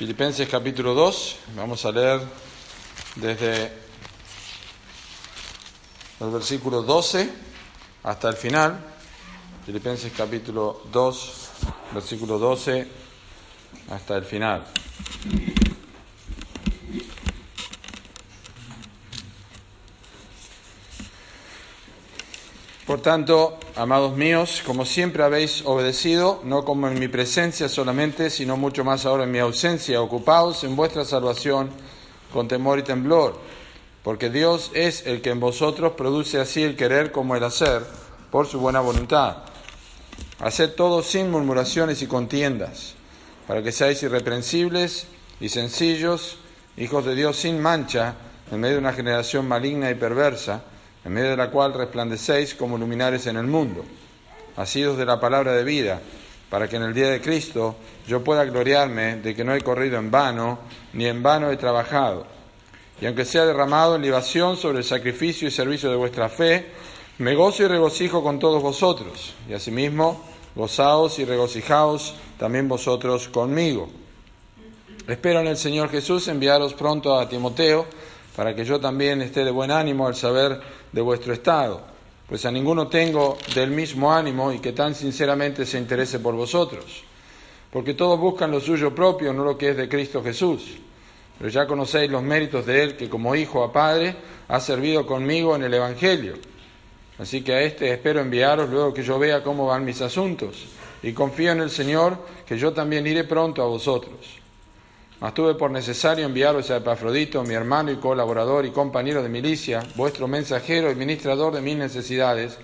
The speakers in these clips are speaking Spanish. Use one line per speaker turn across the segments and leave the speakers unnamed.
Filipenses capítulo 2, vamos a leer desde el versículo 12 hasta el final. Filipenses capítulo 2, versículo 12 hasta el final. Por tanto, amados míos, como siempre habéis obedecido, no como en mi presencia solamente, sino mucho más ahora en mi ausencia, ocupaos en vuestra salvación con temor y temblor, porque Dios es el que en vosotros produce así el querer como el hacer, por su buena voluntad. Haced todo sin murmuraciones y contiendas, para que seáis irreprensibles y sencillos, hijos de Dios sin mancha, en medio de una generación maligna y perversa, en medio de la cual resplandecéis como luminares en el mundo, asidos de la palabra de vida, para que en el día de Cristo yo pueda gloriarme de que no he corrido en vano, ni en vano he trabajado. Y aunque sea derramado en libación sobre el sacrificio y servicio de vuestra fe, me gozo y regocijo con todos vosotros, y asimismo gozaos y regocijaos también vosotros conmigo. Espero en el Señor Jesús enviaros pronto a Timoteo, para que yo también esté de buen ánimo al saber de vuestro estado, pues a ninguno tengo del mismo ánimo y que tan sinceramente se interese por vosotros, porque todos buscan lo suyo propio, no lo que es de Cristo Jesús. Pero ya conocéis los méritos de Él, que como hijo a padre ha servido conmigo en el Evangelio. Así que a este espero enviaros luego que yo vea cómo van mis asuntos, y confío en el Señor que yo también iré pronto a vosotros. Mas tuve por necesario enviaros a Epafrodito, mi hermano y colaborador y compañero de milicia, vuestro mensajero y ministrador de mis necesidades,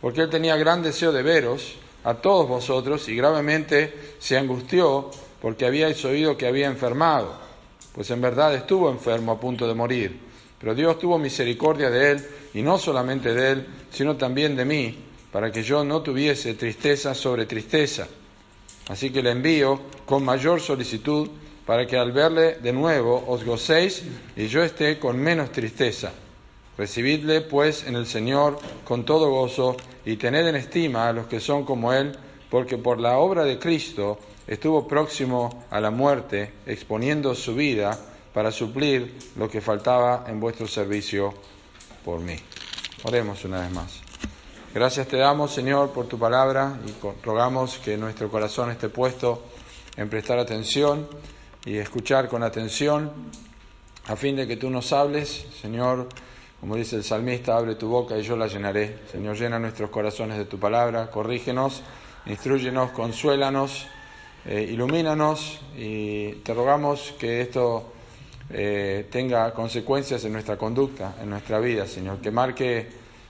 porque él tenía gran deseo de veros a todos vosotros y gravemente se angustió porque habíais oído que había enfermado, pues en verdad estuvo enfermo a punto de morir. Pero Dios tuvo misericordia de él, y no solamente de él, sino también de mí, para que yo no tuviese tristeza sobre tristeza. Así que le envío con mayor solicitud para que al verle de nuevo os gocéis y yo esté con menos tristeza. Recibidle pues en el Señor con todo gozo y tened en estima a los que son como Él, porque por la obra de Cristo estuvo próximo a la muerte, exponiendo su vida para suplir lo que faltaba en vuestro servicio por mí. Oremos una vez más. Gracias te damos, Señor, por tu palabra y rogamos que nuestro corazón esté puesto en prestar atención y escuchar con atención a fin de que tú nos hables, Señor, como dice el salmista, abre tu boca y yo la llenaré. Señor, llena nuestros corazones de tu palabra, corrígenos, instruyenos, consuélanos, eh, ilumínanos y te rogamos que esto eh, tenga consecuencias en nuestra conducta, en nuestra vida, Señor, que marque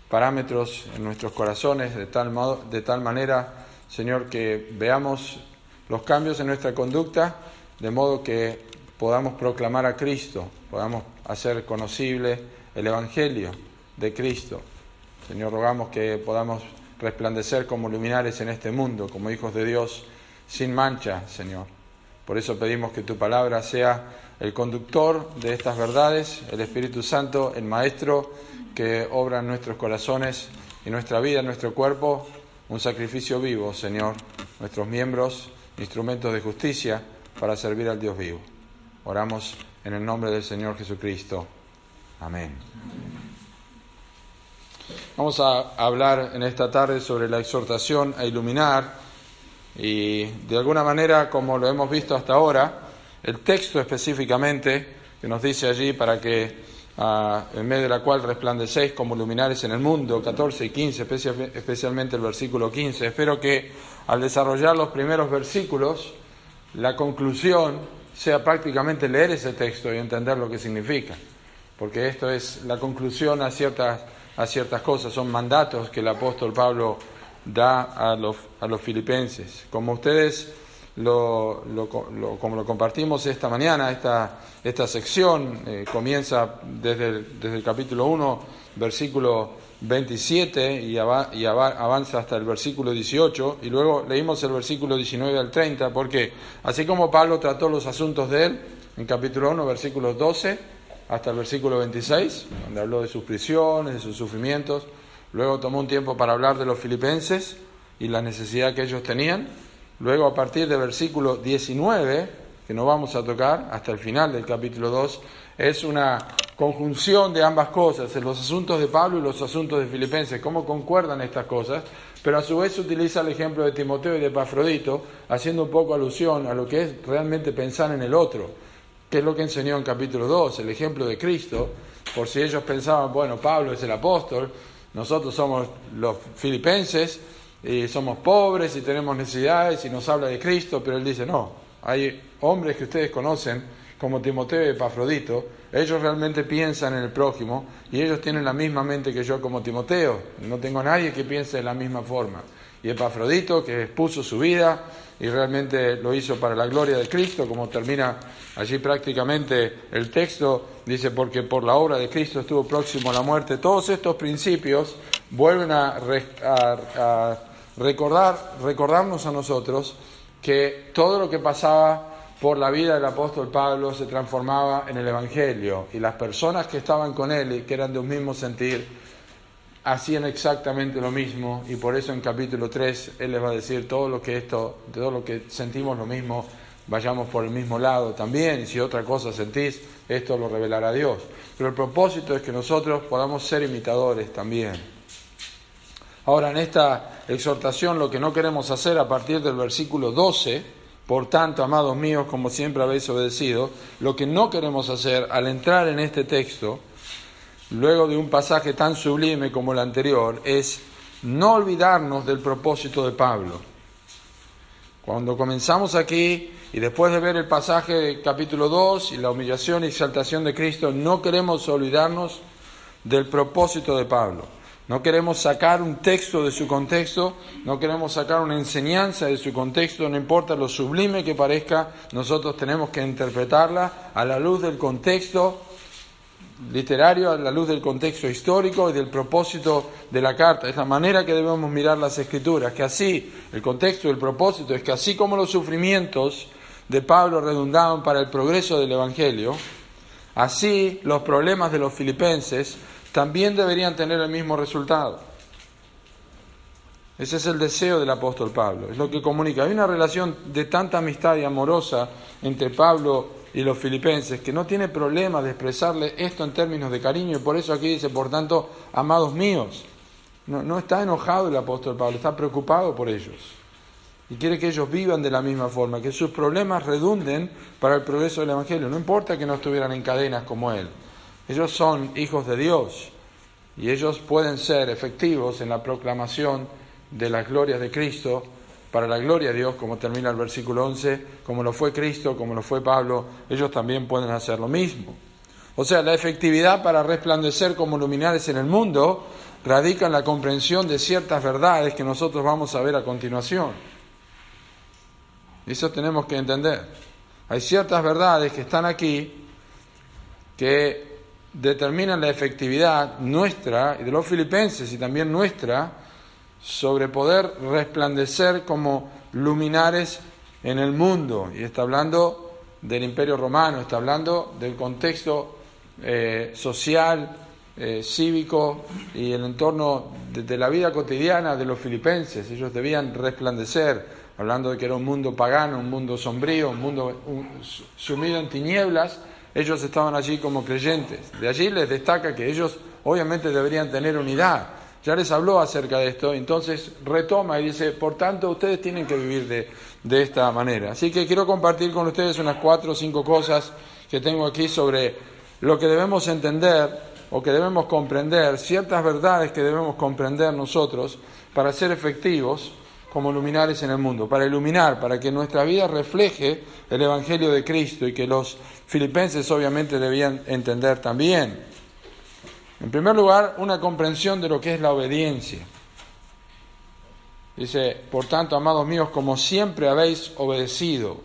parámetros en nuestros corazones de tal, modo, de tal manera, Señor, que veamos los cambios en nuestra conducta de modo que podamos proclamar a Cristo, podamos hacer conocible el Evangelio de Cristo. Señor, rogamos que podamos resplandecer como luminares en este mundo, como hijos de Dios, sin mancha, Señor. Por eso pedimos que tu palabra sea el conductor de estas verdades, el Espíritu Santo, el Maestro que obra en nuestros corazones y nuestra vida, en nuestro cuerpo, un sacrificio vivo, Señor, nuestros miembros, instrumentos de justicia para servir al Dios vivo. Oramos en el nombre del Señor Jesucristo. Amén. Vamos a hablar en esta tarde sobre la exhortación a iluminar y de alguna manera, como lo hemos visto hasta ahora, el texto específicamente que nos dice allí para que ah, en medio de la cual resplandecéis como luminares en el mundo, 14 y 15, especialmente el versículo 15. Espero que al desarrollar los primeros versículos la conclusión sea prácticamente leer ese texto y entender lo que significa, porque esto es la conclusión a ciertas, a ciertas cosas, son mandatos que el apóstol Pablo da a los, a los filipenses. Como ustedes lo, como lo compartimos esta mañana, esta, esta sección eh, comienza desde el, desde el capítulo 1, versículo 27 y, avanza hasta el versículo 18 y luego leímos el versículo 19 al 30 porque así como Pablo trató los asuntos de él en capítulo 1, versículos 12 hasta el versículo 26, donde habló de sus prisiones, de sus sufrimientos, luego tomó un tiempo para hablar de los filipenses y la necesidad que ellos tenían, luego a partir del versículo 19, que no vamos a tocar hasta el final del capítulo 2, es una conjunción de ambas cosas, en los asuntos de Pablo y los asuntos de Filipenses, cómo concuerdan estas cosas, pero a su vez utiliza el ejemplo de Timoteo y de Pafrodito, haciendo un poco alusión a lo que es realmente pensar en el otro, que es lo que enseñó en capítulo 2, el ejemplo de Cristo, por si ellos pensaban, bueno, Pablo es el apóstol, nosotros somos los filipenses, y somos pobres y tenemos necesidades y nos habla de Cristo, pero él dice, no, hay hombres que ustedes conocen, como Timoteo y Epafrodito, ellos realmente piensan en el prójimo y ellos tienen la misma mente que yo como Timoteo. No tengo a nadie que piense de la misma forma. Y Epafrodito, que expuso su vida y realmente lo hizo para la gloria de Cristo, como termina allí prácticamente el texto, dice, porque por la obra de Cristo estuvo próximo a la muerte. Todos estos principios vuelven a, a recordar, recordarnos a nosotros que todo lo que pasaba por la vida del apóstol Pablo se transformaba en el Evangelio y las personas que estaban con él y que eran de un mismo sentir hacían exactamente lo mismo y por eso en capítulo 3 él les va a decir todo lo que esto, todo lo que sentimos lo mismo, vayamos por el mismo lado también y si otra cosa sentís, esto lo revelará Dios. Pero el propósito es que nosotros podamos ser imitadores también. Ahora en esta exhortación lo que no queremos hacer a partir del versículo 12 por tanto, amados míos, como siempre habéis obedecido, lo que no queremos hacer al entrar en este texto, luego de un pasaje tan sublime como el anterior, es no olvidarnos del propósito de Pablo. Cuando comenzamos aquí y después de ver el pasaje del capítulo 2 y la humillación y exaltación de Cristo, no queremos olvidarnos del propósito de Pablo. No queremos sacar un texto de su contexto, no queremos sacar una enseñanza de su contexto, no importa lo sublime que parezca, nosotros tenemos que interpretarla a la luz del contexto literario, a la luz del contexto histórico y del propósito de la carta. Es la manera que debemos mirar las escrituras, que así, el contexto y el propósito es que así como los sufrimientos de Pablo redundaban para el progreso del Evangelio, así los problemas de los filipenses también deberían tener el mismo resultado. Ese es el deseo del apóstol Pablo, es lo que comunica. Hay una relación de tanta amistad y amorosa entre Pablo y los filipenses que no tiene problema de expresarle esto en términos de cariño y por eso aquí dice, por tanto, amados míos. No, no está enojado el apóstol Pablo, está preocupado por ellos. Y quiere que ellos vivan de la misma forma, que sus problemas redunden para el progreso del Evangelio. No importa que no estuvieran en cadenas como él, ellos son hijos de Dios y ellos pueden ser efectivos en la proclamación de las glorias de Cristo para la gloria de Dios, como termina el versículo 11, como lo fue Cristo, como lo fue Pablo, ellos también pueden hacer lo mismo. O sea, la efectividad para resplandecer como luminares en el mundo radica en la comprensión de ciertas verdades que nosotros vamos a ver a continuación. Eso tenemos que entender. Hay ciertas verdades que están aquí que determinan la efectividad nuestra y de los filipenses y también nuestra sobre poder resplandecer como luminares en el mundo. Y está hablando del imperio romano, está hablando del contexto eh, social, eh, cívico y el entorno de, la vida cotidiana de los filipenses. Ellos debían resplandecer, hablando de que era un mundo pagano, un mundo sombrío, un mundo sumido en tinieblas ellos estaban allí como creyentes. De allí les destaca que ellos obviamente deberían tener unidad. Ya les habló acerca de esto, entonces retoma y dice, por tanto, ustedes tienen que vivir de, de esta manera. Así que quiero compartir con ustedes unas cuatro o cinco cosas que tengo aquí sobre lo que debemos entender o que debemos comprender, ciertas verdades que debemos comprender nosotros para ser efectivos como luminares en el mundo, para iluminar, para que nuestra vida refleje el Evangelio de Cristo y que los filipenses obviamente debían entender también. En primer lugar, una comprensión de lo que es la obediencia. Dice, por tanto, amados míos, como siempre habéis obedecido.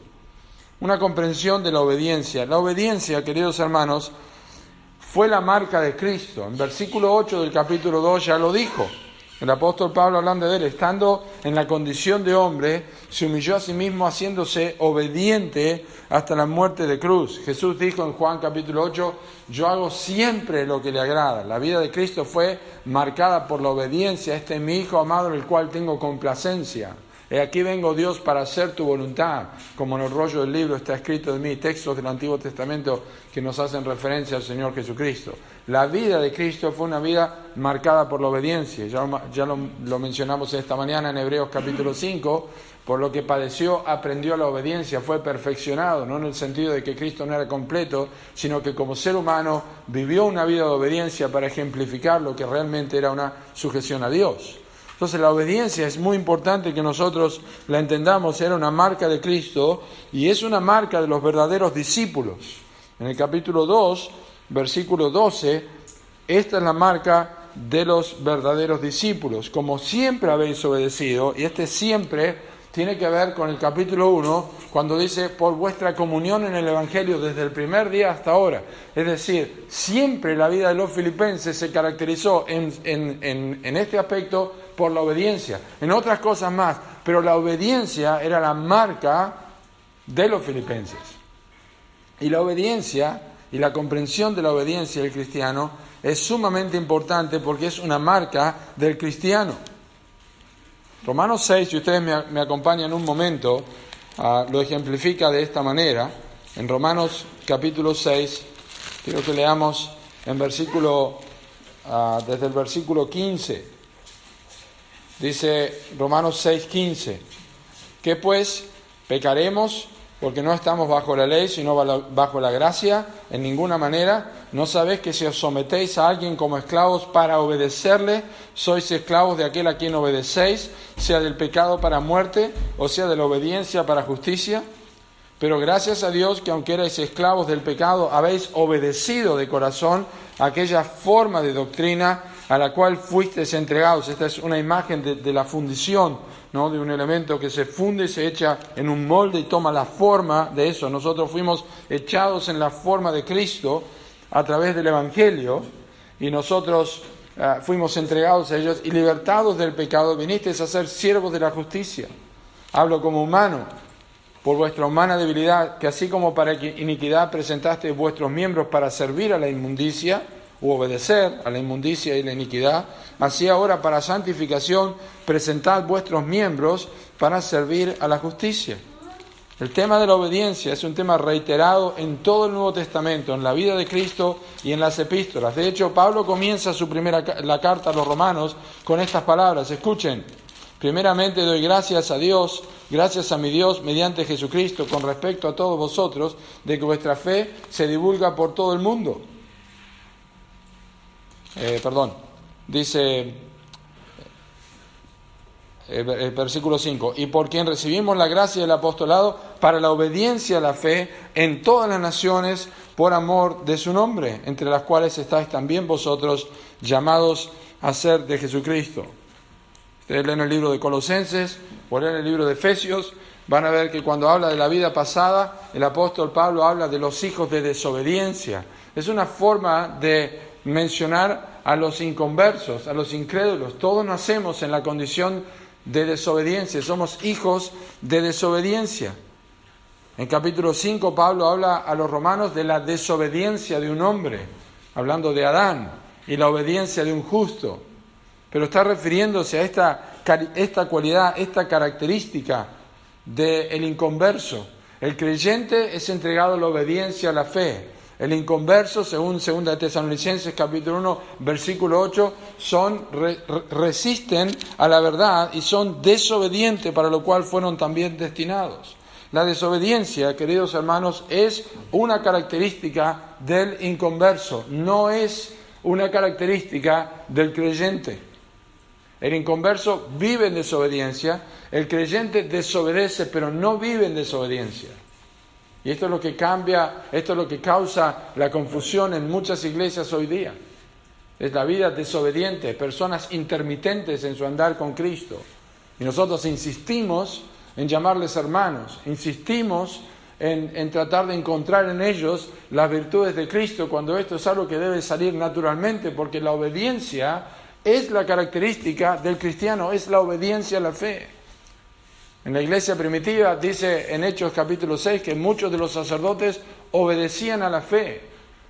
Una comprensión de la obediencia. La obediencia, queridos hermanos, fue la marca de Cristo. En versículo 8 del capítulo 2 ya lo dijo. El apóstol Pablo hablando de él, estando en la condición de hombre, se humilló a sí mismo haciéndose obediente hasta la muerte de cruz. Jesús dijo en Juan capítulo 8, yo hago siempre lo que le agrada. La vida de Cristo fue marcada por la obediencia. Este es mi Hijo amado el cual tengo complacencia. He aquí vengo Dios para hacer tu voluntad, como en el rollo del libro está escrito de mí, textos del Antiguo Testamento que nos hacen referencia al Señor Jesucristo. La vida de Cristo fue una vida marcada por la obediencia. Ya, lo, mencionamos esta mañana en Hebreos capítulo 5. Por lo que padeció, aprendió la obediencia, fue perfeccionado, no en el sentido de que Cristo no era completo, sino que como ser humano vivió una vida de obediencia para ejemplificar lo que realmente era una sujeción a Dios. Entonces la obediencia es muy importante que nosotros la entendamos, era una marca de Cristo y es una marca de los verdaderos discípulos. En el capítulo 2 versículo 12, esta es la marca de los verdaderos discípulos. Como siempre habéis obedecido, y este siempre tiene que ver con el capítulo 1, cuando dice, por vuestra comunión en el Evangelio desde el primer día hasta ahora. Es decir, siempre la vida de los filipenses se caracterizó en, en, en este aspecto por la obediencia, en otras cosas más, pero la obediencia era la marca de los filipenses. Y la obediencia y la comprensión de la obediencia del cristiano es sumamente importante porque es una marca del cristiano. Romanos 6, si ustedes me, acompañan un momento, ah, lo ejemplifica de esta manera. En Romanos capítulo 6, quiero que leamos en versículo, ah, desde el versículo 15. Dice Romanos 6, 15. ¿Qué pues? ¿Pecaremos porque no estamos bajo la ley, sino bajo la gracia, en ninguna manera. ¿No sabéis que si os sometéis a alguien como esclavos para obedecerle, sois esclavos de aquel a quien obedecéis, sea del pecado para muerte, o sea de la obediencia para justicia? Pero gracias a Dios que aunque erais esclavos del pecado, habéis obedecido de corazón aquella forma de doctrina a la cual fuisteis entregados. Esta es una imagen de, de la fundición de un elemento que se funde y se echa en un molde y toma la forma de eso. Nosotros fuimos echados en la forma de Cristo a través del Evangelio y nosotros ah, fuimos entregados a ellos y libertados del pecado, vinisteis a ser siervos de la justicia. Hablo como humano, por vuestra humana debilidad, que así como para iniquidad presentaste vuestros miembros para servir a la inmundicia, u obedecer a la inmundicia y la iniquidad, así ahora para santificación presentad vuestros miembros para servir a la justicia. El tema de la obediencia es un tema reiterado en todo el Nuevo Testamento, en la vida de Cristo y en las epístolas. De hecho, Pablo comienza su primera la carta a los romanos con estas palabras. Escuchen, primeramente doy gracias a Dios, gracias a mi Dios mediante Jesucristo con respecto a todos vosotros, de que vuestra fe se divulga por todo el mundo eh, perdón, dice eh, eh, versículo 5, y por quien recibimos la gracia del apostolado para la obediencia a la fe en todas las naciones por amor de su nombre, entre las cuales estáis también vosotros llamados a ser de Jesucristo. Ustedes leen el libro de Colosenses o leen el libro de Efesios, van a ver que cuando habla de la vida pasada, el apóstol Pablo habla de los hijos de desobediencia. Es una forma de mencionar a los inconversos, a los incrédulos. Todos nacemos en la condición de desobediencia, somos hijos de desobediencia. En capítulo 5 Pablo habla a los romanos de la desobediencia de un hombre, hablando de Adán, y la obediencia de un justo. Pero está refiriéndose a esta, esta cualidad, esta característica del inconverso. El creyente es entregado a la obediencia a la fe. El inconverso, según 2 Tesalonicenses capítulo 1, versículo 8, son, resisten a la verdad y son desobedientes para lo cual fueron también destinados. La desobediencia, queridos hermanos, es una característica del inconverso, no es una característica del creyente. El inconverso vive en desobediencia, el creyente desobedece, pero no vive en desobediencia. Y esto es lo que cambia, esto es lo que causa la confusión en muchas iglesias hoy día. Es la vida desobediente, personas intermitentes en su andar con Cristo. Y nosotros insistimos en llamarles hermanos, insistimos en, en, tratar de encontrar en ellos las virtudes de Cristo, cuando esto es algo que debe salir naturalmente, porque la obediencia es la característica del cristiano, es la obediencia a la fe. En la iglesia primitiva dice en Hechos capítulo 6 que muchos de los sacerdotes obedecían a la fe,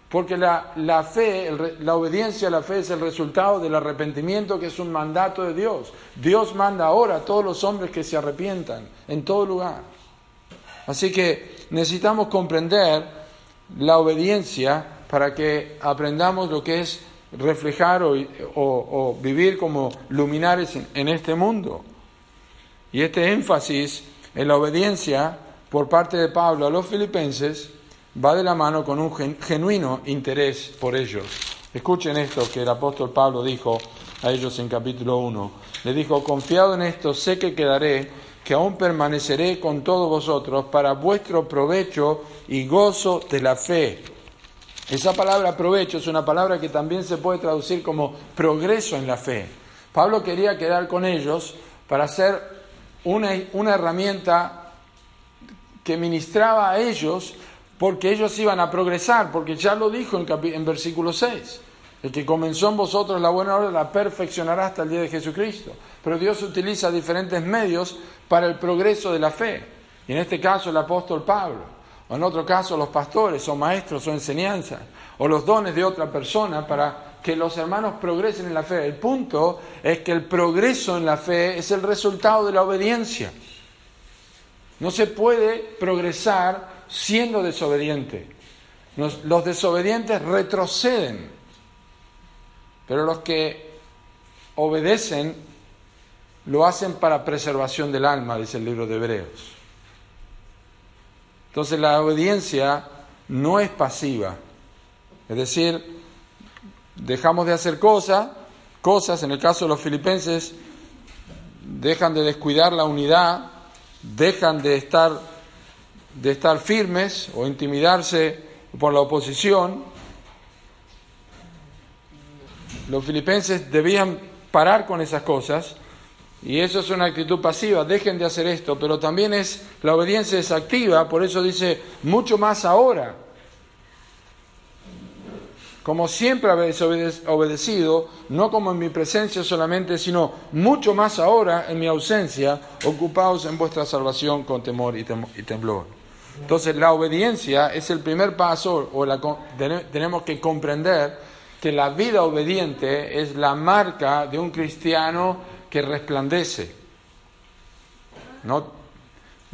porque la, la fe, la obediencia a la fe es el resultado del arrepentimiento que es un mandato de Dios. Dios manda ahora a todos los hombres que se arrepientan en todo lugar. Así que necesitamos comprender la obediencia para que aprendamos lo que es reflejar o, vivir como luminares en este mundo. Y este énfasis en la obediencia por parte de Pablo a los filipenses va de la mano con un genuino interés por ellos. Escuchen esto que el apóstol Pablo dijo a ellos en capítulo 1. Le dijo, confiado en esto, sé que quedaré, que aún permaneceré con todos vosotros para vuestro provecho y gozo de la fe. Esa palabra provecho es una palabra que también se puede traducir como progreso en la fe. Pablo quería quedar con ellos para ser una, herramienta que ministraba a ellos porque ellos iban a progresar, porque ya lo dijo en, en versículo 6. El que comenzó en vosotros la buena obra la perfeccionará hasta el día de Jesucristo. Pero Dios utiliza diferentes medios para el progreso de la fe. Y en este caso el apóstol Pablo, o en otro caso los pastores o maestros o enseñanzas, o los dones de otra persona para que los hermanos progresen en la fe. El punto es que el progreso en la fe es el resultado de la obediencia. No se puede progresar siendo desobediente. Los, desobedientes retroceden, pero los que obedecen lo hacen para preservación del alma, dice el libro de Hebreos. Entonces la obediencia no es pasiva, es decir, dejamos de hacer cosas, cosas, en el caso de los filipenses, dejan de descuidar la unidad, dejan de estar, de estar firmes o intimidarse por la oposición. Los filipenses debían parar con esas cosas y eso es una actitud pasiva, dejen de hacer esto, pero también es la obediencia es activa, por eso dice mucho más ahora como siempre habéis obedecido, no como en mi presencia solamente, sino mucho más ahora en mi ausencia, ocupaos en vuestra salvación con temor y, temblor. Entonces la obediencia es el primer paso, o tenemos que comprender que la vida obediente es la marca de un cristiano que resplandece. No,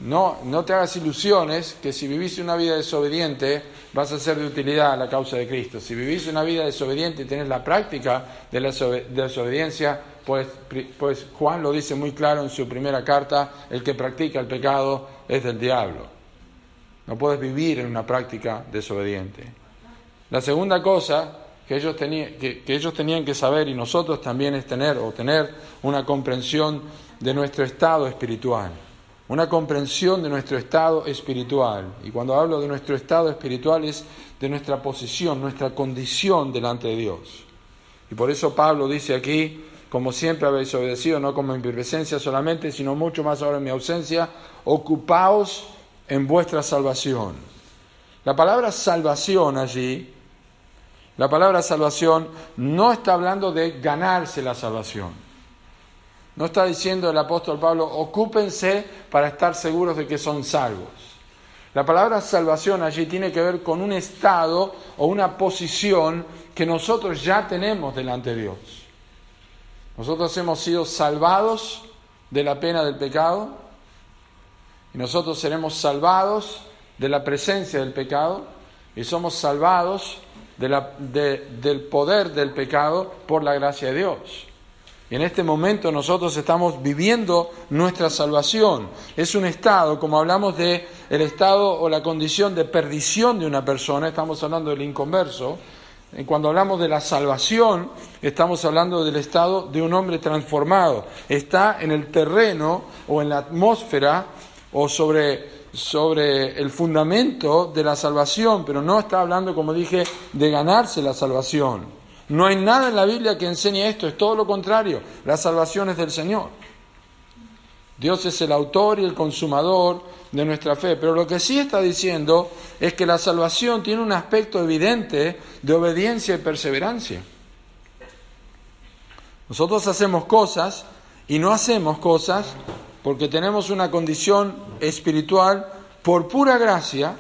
no, no te hagas ilusiones que si vivís una vida desobediente vas a ser de utilidad a la causa de Cristo. Si vivís una vida desobediente y tenés la práctica de la desobediencia, pues, pues Juan lo dice muy claro en su primera carta, el que practica el pecado es del diablo. No puedes vivir en una práctica desobediente. La segunda cosa que ellos, tenían, que ellos tenían que saber y nosotros también es tener o tener una comprensión de nuestro estado espiritual una comprensión de nuestro estado espiritual. Y cuando hablo de nuestro estado espiritual es de nuestra posición, nuestra condición delante de Dios. Y por eso Pablo dice aquí, como siempre habéis obedecido, no como en mi presencia solamente, sino mucho más ahora en mi ausencia, ocupaos en vuestra salvación. La palabra salvación allí, la palabra salvación no está hablando de ganarse la salvación. No está diciendo el apóstol Pablo, ocúpense para estar seguros de que son salvos. La palabra salvación allí tiene que ver con un estado o una posición que nosotros ya tenemos delante de Dios. Nosotros hemos sido salvados de la pena del pecado y nosotros seremos salvados de la presencia del pecado y somos salvados del poder del pecado por la gracia de Dios. En este momento nosotros estamos viviendo nuestra salvación. Es un estado, como hablamos de el estado o la condición de perdición de una persona, estamos hablando del inconverso. Cuando hablamos de la salvación, estamos hablando del estado de un hombre transformado. Está en el terreno o en la atmósfera o sobre, sobre el fundamento de la salvación, pero no está hablando, como dije, de ganarse la salvación. No hay nada en la Biblia que enseñe esto, es todo lo contrario, la salvación es del Señor. Dios es el autor y el consumador de nuestra fe. Pero lo que sí está diciendo es que la salvación tiene un aspecto evidente de obediencia y perseverancia. Nosotros hacemos cosas y no hacemos cosas porque tenemos una condición espiritual por pura gracia.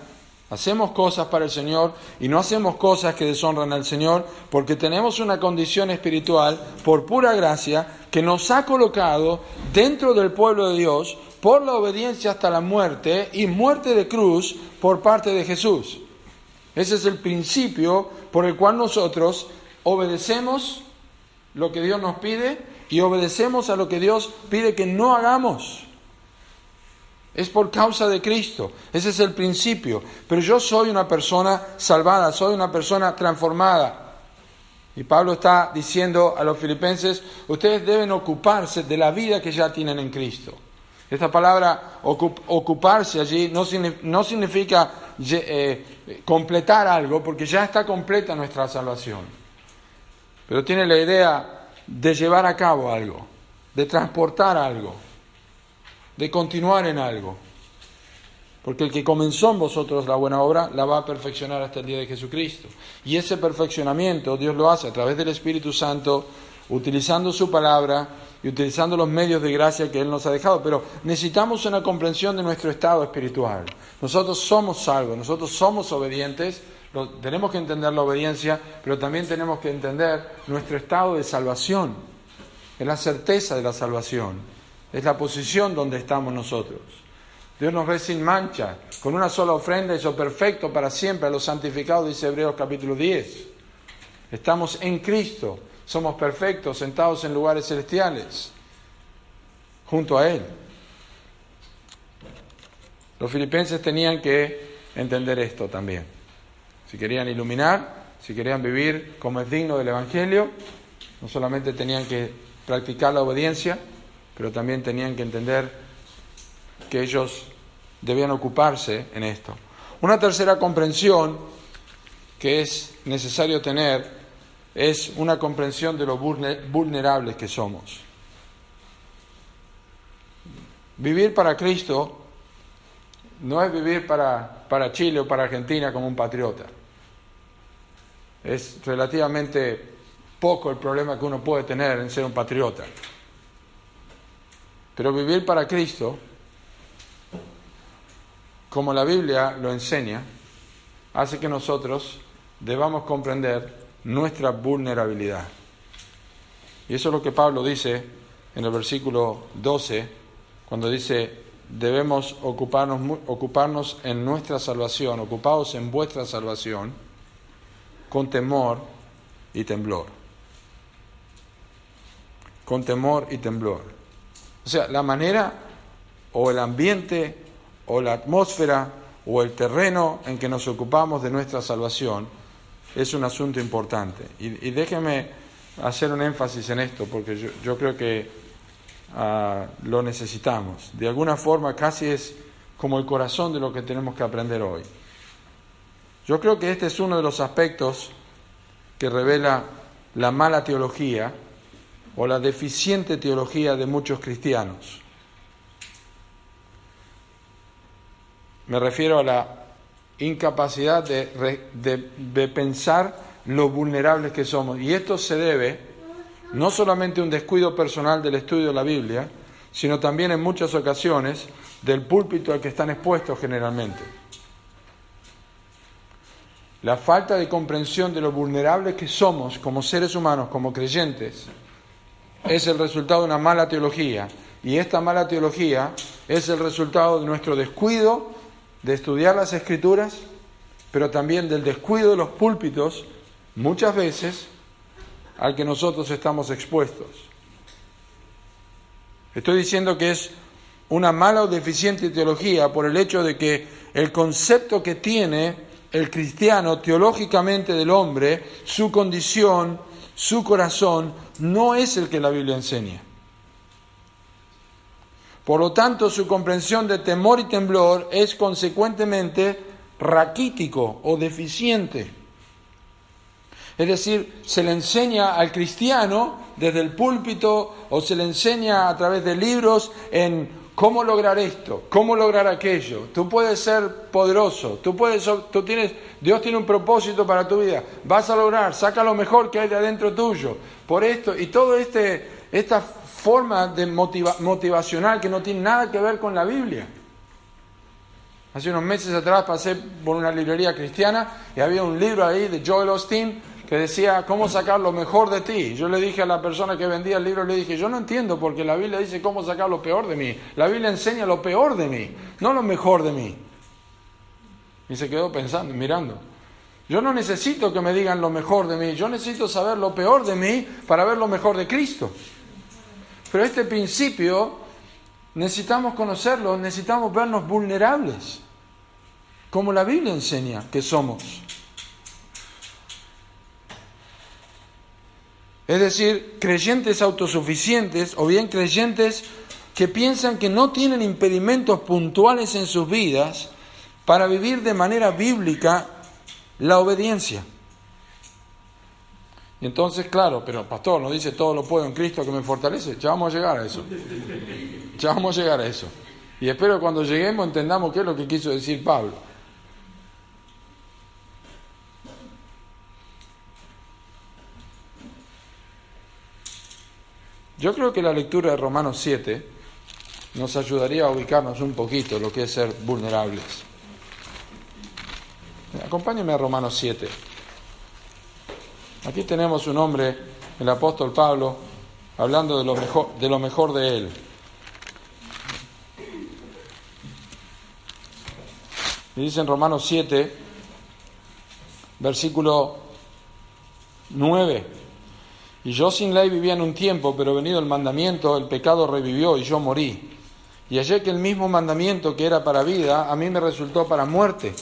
Hacemos cosas para el Señor y no hacemos cosas que deshonran al Señor porque tenemos una condición espiritual por pura gracia que nos ha colocado dentro del pueblo de Dios por la obediencia hasta la muerte y muerte de cruz por parte de Jesús. Ese es el principio por el cual nosotros obedecemos lo que Dios nos pide y obedecemos a lo que Dios pide que no hagamos. Es por causa de Cristo. Ese es el principio. Pero yo soy una persona salvada, soy una persona transformada. Y Pablo está diciendo a los filipenses, ustedes deben ocuparse de la vida que ya tienen en Cristo. Esta palabra ocuparse allí no, no significa eh, completar algo, porque ya está completa nuestra salvación. Pero tiene la idea de llevar a cabo algo, de transportar algo, de continuar en algo. Porque el que comenzó en vosotros la buena obra la va a perfeccionar hasta el día de Jesucristo. Y ese perfeccionamiento Dios lo hace a través del Espíritu Santo, utilizando su palabra y utilizando los medios de gracia que Él nos ha dejado. Pero necesitamos una comprensión de nuestro estado espiritual. Nosotros somos salvos, nosotros somos obedientes, tenemos que entender la obediencia, pero también tenemos que entender nuestro estado de salvación. Es la certeza de la salvación, es la posición donde estamos nosotros. Dios nos ve sin mancha, con una sola ofrenda hizo perfecto para siempre a los santificados, dice Hebreos capítulo 10. Estamos en Cristo, somos perfectos, sentados en lugares celestiales, junto a Él. Los filipenses tenían que entender esto también. Si querían iluminar, si querían vivir como es digno del Evangelio, no solamente tenían que practicar la obediencia, pero también tenían que entender que ellos debían ocuparse en esto. Una tercera comprensión que es necesario tener es una comprensión de lo vulnerables que somos. Vivir para Cristo no es vivir para, para Chile o para Argentina como un patriota. Es relativamente poco el problema que uno puede tener en ser un patriota. Pero vivir para Cristo como la Biblia lo enseña, hace que nosotros debamos comprender nuestra vulnerabilidad. Y eso es lo que Pablo dice en el versículo 12, cuando dice, debemos ocuparnos, ocuparnos en nuestra salvación, ocupados en vuestra salvación, con temor y temblor. Con temor y temblor. O sea, la manera o el ambiente o la atmósfera o el terreno en que nos ocupamos de nuestra salvación es un asunto importante. Y, y déjeme hacer un énfasis en esto, porque yo, creo que ah, lo necesitamos. De alguna forma casi es como el corazón de lo que tenemos que aprender hoy. Yo creo que este es uno de los aspectos que revela la mala teología o la deficiente teología de muchos cristianos. Me refiero a la incapacidad de, pensar lo vulnerables que somos. Y esto se debe no solamente a un descuido personal del estudio de la Biblia, sino también en muchas ocasiones del púlpito al que están expuestos generalmente. La falta de comprensión de lo vulnerables que somos como seres humanos, como creyentes, es el resultado de una mala teología. Y esta mala teología es el resultado de nuestro descuido de estudiar las escrituras, pero también del descuido de los púlpitos, muchas veces, al que nosotros estamos expuestos. Estoy diciendo que es una mala o deficiente teología por el hecho de que el concepto que tiene el cristiano teológicamente del hombre, su condición, su corazón, no es el que la Biblia enseña. Por lo tanto, su comprensión de temor y temblor es consecuentemente raquítico o deficiente. Es decir, se le enseña al cristiano desde el púlpito o se le enseña a través de libros en cómo lograr esto, cómo lograr aquello. Tú puedes ser poderoso, tú puedes, tú tienes, Dios tiene un propósito para tu vida. Vas a lograr, saca lo mejor que hay de adentro tuyo. Por esto y todo este, esta forma de motivacional que no tiene nada que ver con la Biblia. Hace unos meses atrás pasé por una librería cristiana y había un libro ahí de Joel Osteen que decía cómo sacar lo mejor de ti. Yo le dije a la persona que vendía el libro, le dije, yo no entiendo porque la Biblia dice cómo sacar lo peor de mí. La Biblia enseña lo peor de mí, no lo mejor de mí. Y se quedó pensando, mirando. Yo no necesito que me digan lo mejor de mí, yo necesito saber lo peor de mí para ver lo mejor de Cristo. Pero este principio necesitamos conocerlo, necesitamos vernos vulnerables, como la Biblia enseña que somos. Es decir, creyentes autosuficientes o bien creyentes que piensan que no tienen impedimentos puntuales en sus vidas para vivir de manera bíblica la obediencia. Y entonces, claro, pero pastor, nos dice todo lo puedo en Cristo que me fortalece. Ya vamos a llegar a eso. Ya vamos a llegar a eso. Y espero cuando lleguemos entendamos qué es lo que quiso decir Pablo. Yo creo que la lectura de Romanos 7 nos ayudaría a ubicarnos un poquito lo que es ser vulnerables. Acompáñenme a Romanos 7. Aquí tenemos un hombre, el apóstol Pablo, hablando de lo mejor de, él. Y dice en Romanos 7, versículo 9, y yo sin ley vivía en un tiempo, pero venido el mandamiento, el pecado revivió y yo morí. Y hallé que el mismo mandamiento que era para vida, a mí me resultó para muerte.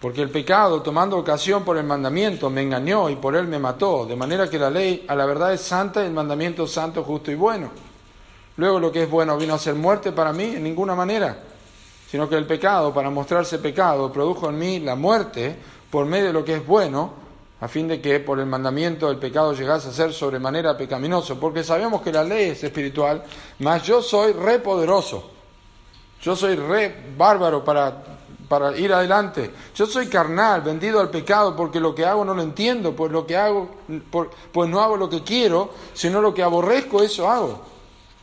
Porque el pecado, tomando ocasión por el mandamiento, me engañó y por él me mató, de manera que la ley a la verdad es santa y el mandamiento santo, justo y bueno. Luego lo que es bueno vino a ser muerte para mí en ninguna manera, sino que el pecado, para mostrarse pecado, produjo en mí la muerte por medio de lo que es bueno, a fin de que por el mandamiento el pecado llegase a ser sobremanera pecaminoso, porque sabemos que la ley es espiritual, mas yo soy re poderoso, yo soy re bárbaro para para ir adelante. Yo soy carnal, vendido al pecado porque lo que hago no lo entiendo, pues lo que hago, pues no hago lo que quiero, sino lo que aborrezco, eso hago.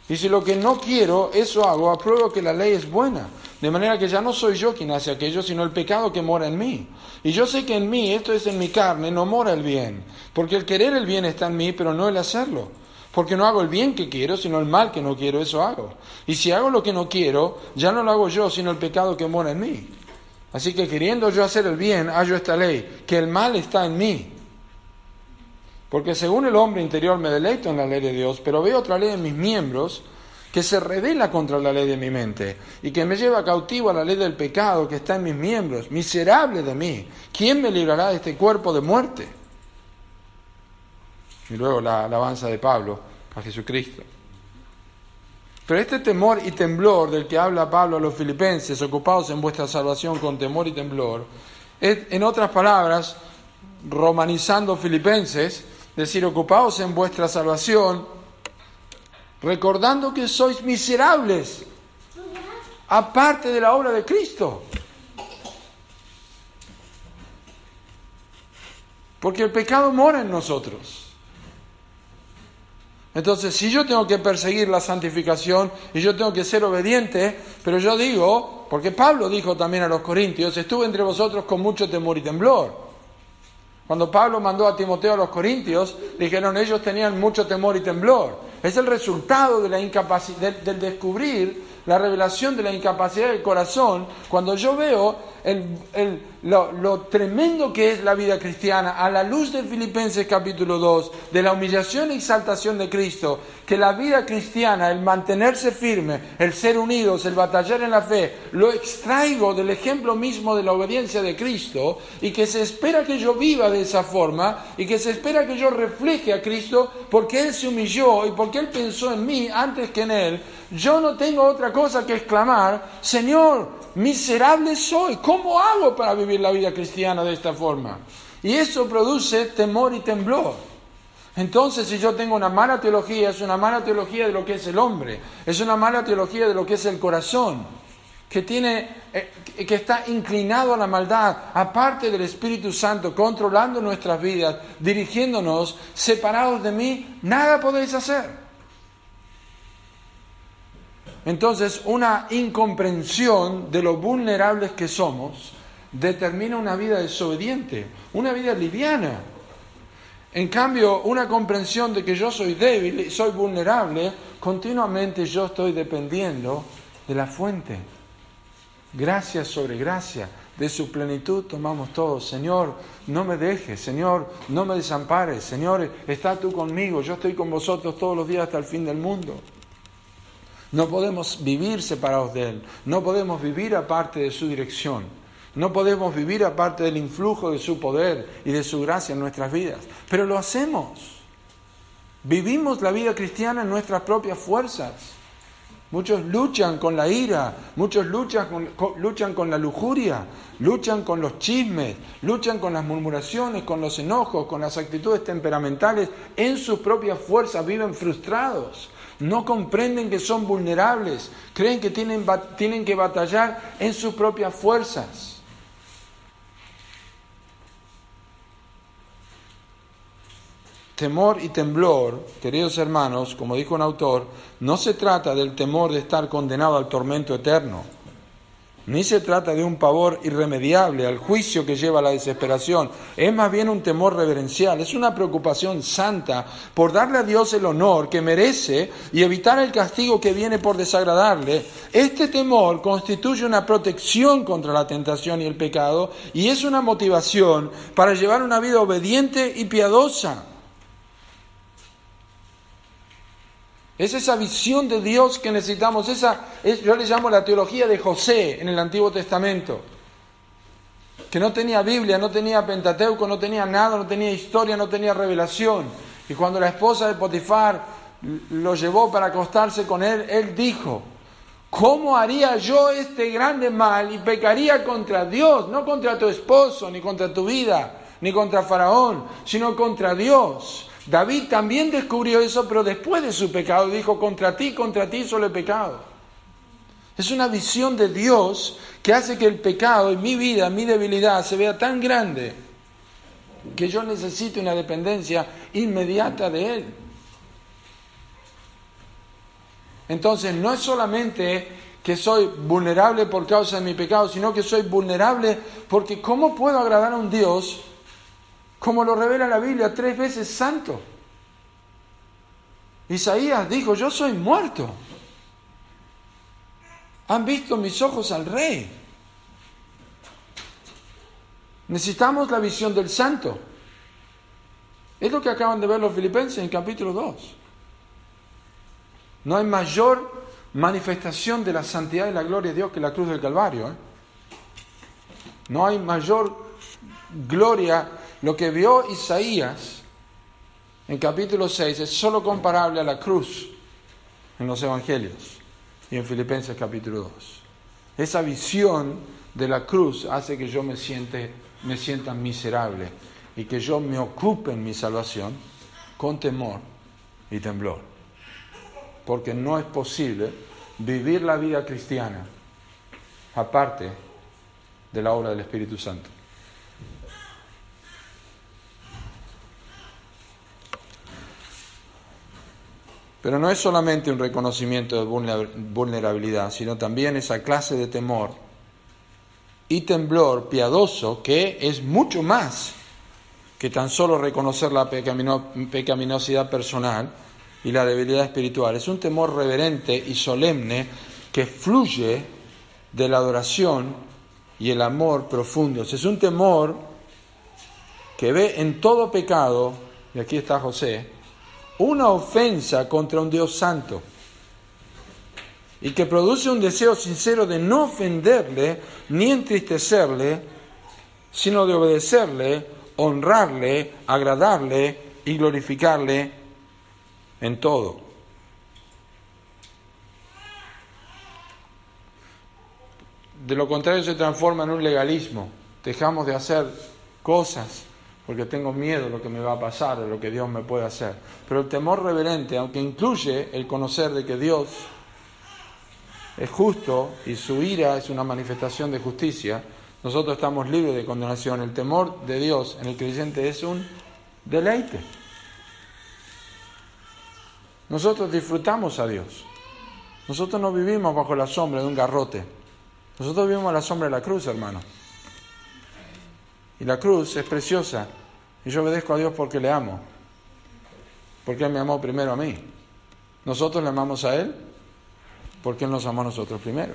Y si lo que no quiero, eso hago, apruebo que la ley es buena. De manera que ya no soy yo quien hace aquello, sino el pecado que mora en mí. Y yo sé que en mí, esto es en mi carne, no mora el bien. Porque el querer el bien está en mí, pero no el hacerlo. Porque no hago el bien que quiero, sino el mal que no quiero, eso hago. Y si hago lo que no quiero, ya no lo hago yo, sino el pecado que mora en mí. Así que queriendo yo hacer el bien, hallo esta ley, que el mal está en mí. Porque según el hombre interior me deleito en la ley de Dios, pero veo otra ley en mis miembros que se revela contra la ley de mi mente y que me lleva cautivo a la ley del pecado que está en mis miembros. Miserable de mí, ¿quién me librará de este cuerpo de muerte? Y luego la alabanza de Pablo a Jesucristo. Pero este temor y temblor del que habla Pablo a los filipenses, ocupados en vuestra salvación con temor y temblor, es, en otras palabras, romanizando filipenses, decir, ocupados en vuestra salvación, recordando que sois miserables, aparte de la obra de Cristo. Porque el pecado mora en nosotros. Entonces, si yo tengo que perseguir la santificación y yo tengo que ser obediente, pero yo digo, porque Pablo dijo también a los corintios, estuve entre vosotros con mucho temor y temblor. Cuando Pablo mandó a Timoteo a los corintios, dijeron ellos tenían mucho temor y temblor. Es el resultado de la incapacidad, del descubrir la revelación de la incapacidad del corazón. Cuando yo veo el, lo, tremendo que es la vida cristiana a la luz de Filipenses capítulo 2, de la humillación y exaltación de Cristo, que la vida cristiana, el mantenerse firme, el ser unidos, el batallar en la fe, lo extraigo del ejemplo mismo de la obediencia de Cristo y que se espera que yo viva de esa forma y que se espera que yo refleje a Cristo porque Él se humilló y porque Él pensó en mí antes que en Él, yo no tengo otra cosa que exclamar, Señor, miserable soy, ¿cómo hago para vivir la vida cristiana de esta forma? Y eso produce temor y temblor. Entonces, si yo tengo una mala teología, es una mala teología de lo que es el hombre, es una mala teología de lo que es el corazón, que, tiene, eh, que está inclinado a la maldad, aparte del Espíritu Santo, controlando nuestras vidas, dirigiéndonos, separados de mí, nada podéis hacer. Entonces, una incomprensión de lo vulnerables que somos determina una vida desobediente, una vida liviana. En cambio, una comprensión de que yo soy débil y soy vulnerable, continuamente yo estoy dependiendo de la fuente. Gracias sobre gracia, de su plenitud tomamos todo. Señor, no me dejes, Señor, no me desampares, Señor, está tú conmigo, yo estoy con vosotros todos los días hasta el fin del mundo. No podemos vivir separados de Él, no podemos vivir aparte de su dirección, no podemos vivir aparte del influjo de su poder y de su gracia en nuestras vidas, pero lo hacemos. Vivimos la vida cristiana en nuestras propias fuerzas. Muchos luchan con la ira, muchos luchan con, luchan con la lujuria, luchan con los chismes, luchan con las murmuraciones, con los enojos, con las actitudes temperamentales. En sus propias fuerzas viven frustrados, no comprenden que son vulnerables, creen que tienen, que batallar en sus propias fuerzas. Temor y temblor, queridos hermanos, como dijo un autor, no se trata del temor de estar condenado al tormento eterno ni se trata de un pavor irremediable al juicio que lleva a la desesperación, es más bien un temor reverencial, es una preocupación santa por darle a Dios el honor que merece y evitar el castigo que viene por desagradarle. Este temor constituye una protección contra la tentación y el pecado y es una motivación para llevar una vida obediente y piadosa. Es esa visión de Dios que necesitamos. Esa, yo le llamo la teología de José en el Antiguo Testamento. Que no tenía Biblia, no tenía Pentateuco, no tenía nada, no tenía historia, no tenía revelación. Y cuando la esposa de Potifar lo llevó para acostarse con él, él dijo, ¿cómo haría yo este grande mal y pecaría contra Dios? No contra tu esposo, ni contra tu vida, ni contra Faraón, sino contra Dios. David también descubrió eso, pero después de su pecado dijo, contra ti, contra ti solo he pecado. Es una visión de Dios que hace que el pecado en mi vida, mi debilidad, se vea tan grande que yo necesite una dependencia inmediata de Él. Entonces no es solamente que soy vulnerable por causa de mi pecado, sino que soy vulnerable porque ¿cómo puedo agradar a un Dios como lo revela la Biblia, tres veces santo. Isaías dijo, yo soy muerto. Han visto mis ojos al rey. Necesitamos la visión del santo. Es lo que acaban de ver los filipenses en capítulo 2. No hay mayor manifestación de la santidad y la gloria de Dios que la cruz del Calvario. ¿eh? No hay mayor gloria lo que vio Isaías en capítulo 6 es solo comparable a la cruz en los Evangelios y en Filipenses capítulo 2. Esa visión de la cruz hace que yo me, siente, me sienta miserable y que yo me ocupe en mi salvación con temor y temblor. Porque no es posible vivir la vida cristiana aparte de la obra del Espíritu Santo. Pero no es solamente un reconocimiento de vulnerabilidad, sino también esa clase de temor y temblor piadoso que es mucho más que tan solo reconocer la pecaminosidad personal y la debilidad espiritual. Es un temor reverente y solemne que fluye de la adoración y el amor profundos. Es un temor que ve en todo pecado, y aquí está José, una ofensa contra un Dios santo y que produce un deseo sincero de no ofenderle ni entristecerle, sino de obedecerle, honrarle, agradarle y glorificarle en todo. De lo contrario se transforma en un legalismo. Dejamos de hacer cosas porque tengo miedo de lo que me va a pasar, de lo que Dios me puede hacer. Pero el temor reverente, aunque incluye el conocer de que Dios es justo y su ira es una manifestación de justicia, nosotros estamos libres de condenación. El temor de Dios en el creyente es un deleite. Nosotros disfrutamos a Dios. Nosotros no vivimos bajo la sombra de un garrote. Nosotros vivimos a la sombra de la cruz, hermano. Y la cruz es preciosa. Y yo obedezco a Dios porque le amo. Porque Él me amó primero a mí. Nosotros le amamos a Él porque Él nos amó a nosotros primero.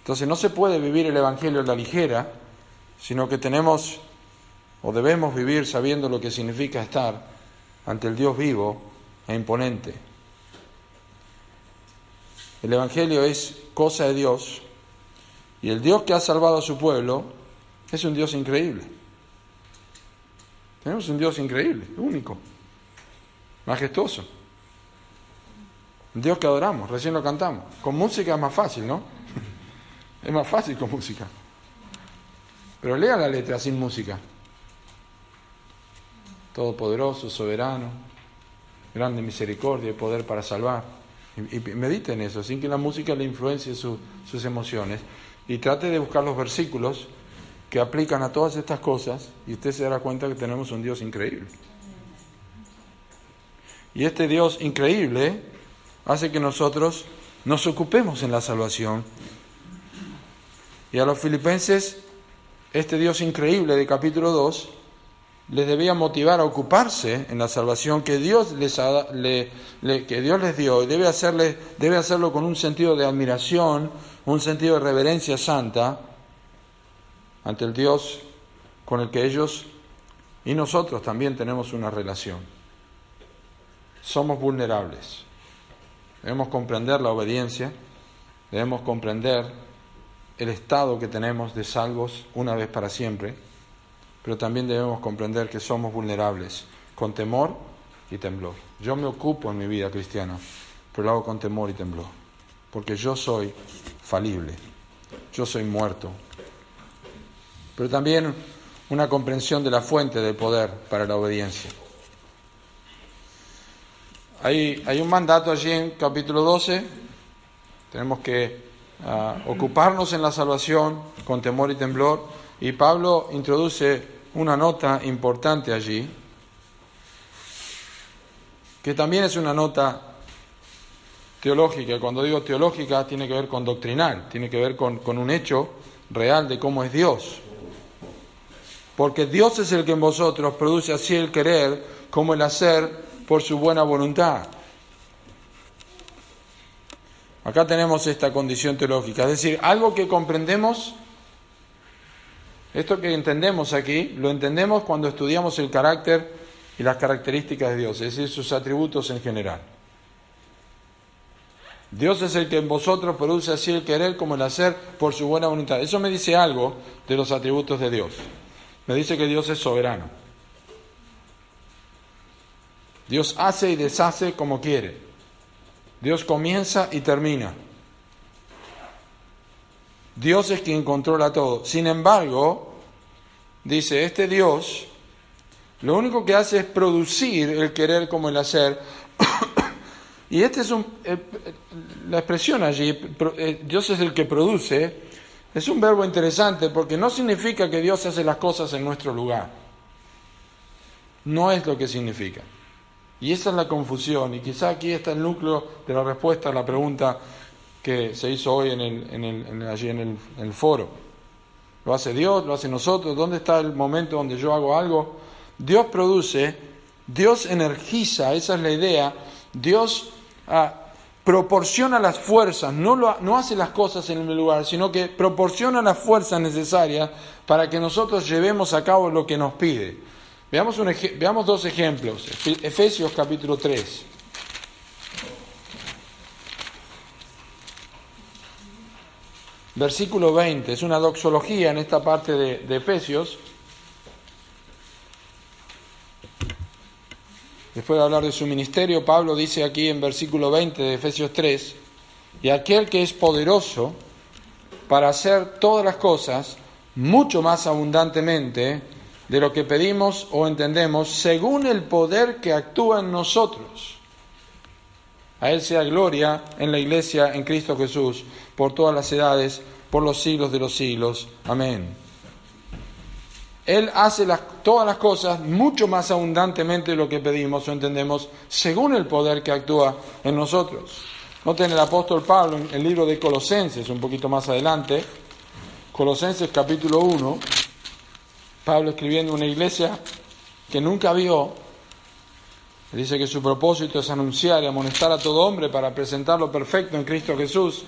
Entonces no se puede vivir el Evangelio a la ligera, sino que tenemos o debemos vivir sabiendo lo que significa estar ante el Dios vivo e imponente. El Evangelio es cosa de Dios y el Dios que ha salvado a su pueblo es un Dios increíble. Tenemos un Dios increíble, único, majestuoso. Un Dios que adoramos, recién lo cantamos. Con música es más fácil, ¿no? Es más fácil con música. Pero lea la letra sin música. Todopoderoso, soberano, grande misericordia y poder para salvar. Y, medite en eso, sin que la música le influencie sus emociones. Y trate de buscar los versículos que aplican a todas estas cosas y usted se dará cuenta que tenemos un Dios increíble. Y este Dios increíble hace que nosotros nos ocupemos en la salvación y a los filipenses, este Dios increíble de capítulo 2 les debía motivar a ocuparse en la salvación que Dios les, que Dios les dio debe, hacerle, debe hacerlo con un sentido de admiración, un sentido de reverencia santa ante el Dios con el que ellos y nosotros también tenemos una relación. Somos vulnerables. Debemos comprender la obediencia, debemos comprender el estado que tenemos de salvos una vez para siempre, pero también debemos comprender que somos vulnerables, con temor y temblor. Yo me ocupo en mi vida cristiana, pero lo hago con temor y temblor, porque yo soy falible, yo soy muerto, pero también una comprensión de la fuente del poder para la obediencia. Hay, hay un mandato allí en capítulo 12, tenemos que ocuparnos en la salvación con temor y temblor. Y Pablo introduce una nota importante allí, que también es una nota teológica. Cuando digo teológica, tiene que ver con doctrinal, tiene que ver con, con un hecho real de cómo es Dios. Porque Dios es el que en vosotros produce así el querer como el hacer por su buena voluntad. Acá tenemos esta condición teológica, es decir, algo que comprendemos, esto que entendemos aquí, lo entendemos cuando estudiamos el carácter y las características de Dios, es decir, sus atributos en general. Dios es el que en vosotros produce así el querer como el hacer por su buena voluntad. Eso me dice algo de los atributos de Dios. Me dice que Dios es soberano. Dios hace y deshace como quiere. Dios comienza y termina. Dios es quien controla todo. Sin embargo, dice, este Dios lo único que hace es producir el querer como el hacer. y esta es un, eh, la expresión allí, eh, Dios es el que produce, es un verbo interesante porque no significa que Dios hace las cosas en nuestro lugar. No es lo que significa. Y esa es la confusión, y quizá aquí está el núcleo de la respuesta a la pregunta que se hizo hoy en el, en el, allí en el, en el foro. ¿Lo hace Dios? ¿Lo hace nosotros? ¿Dónde está el momento donde yo hago algo? Dios produce, Dios energiza, esa es la idea. Dios ah, proporciona las fuerzas, no, lo, no hace las cosas en el lugar, sino que proporciona las fuerzas necesarias para que nosotros llevemos a cabo lo que nos pide. Veamos, un, veamos dos ejemplos. Efesios capítulo 3. Versículo 20. Es una doxología en esta parte de, de Efesios. Después de hablar de su ministerio, Pablo dice aquí en versículo 20 de Efesios 3, y aquel que es poderoso para hacer todas las cosas mucho más abundantemente de lo que pedimos o entendemos, según el poder que actúa en nosotros. A Él sea gloria en la iglesia, en Cristo Jesús, por todas las edades, por los siglos de los siglos. Amén. Él hace las, todas las cosas mucho más abundantemente de lo que pedimos o entendemos, según el poder que actúa en nosotros. Noten el apóstol Pablo en el libro de Colosenses, un poquito más adelante, Colosenses capítulo 1, Pablo escribiendo una iglesia que nunca vio, dice que su propósito es anunciar y amonestar a todo hombre para presentarlo perfecto en Cristo Jesús.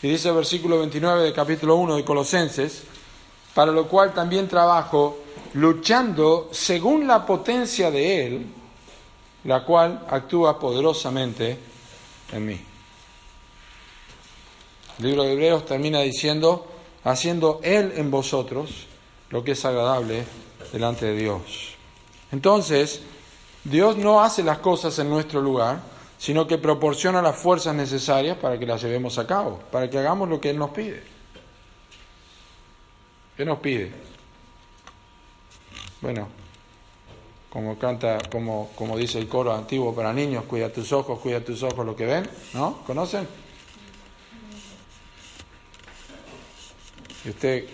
Y dice el versículo 29 del capítulo 1 de Colosenses, para lo cual también trabajo luchando según la potencia de Él, la cual actúa poderosamente en mí. El libro de Hebreos termina diciendo, haciendo Él en vosotros lo que es agradable delante de Dios. Entonces, Dios no hace las cosas en nuestro lugar, sino que proporciona las fuerzas necesarias para que las llevemos a cabo, para que hagamos lo que Él nos pide. ¿Qué nos pide? Bueno, como canta, como, como dice el coro antiguo para niños, cuida tus ojos, cuida tus ojos lo que ven, ¿no? ¿Conocen? Y usted,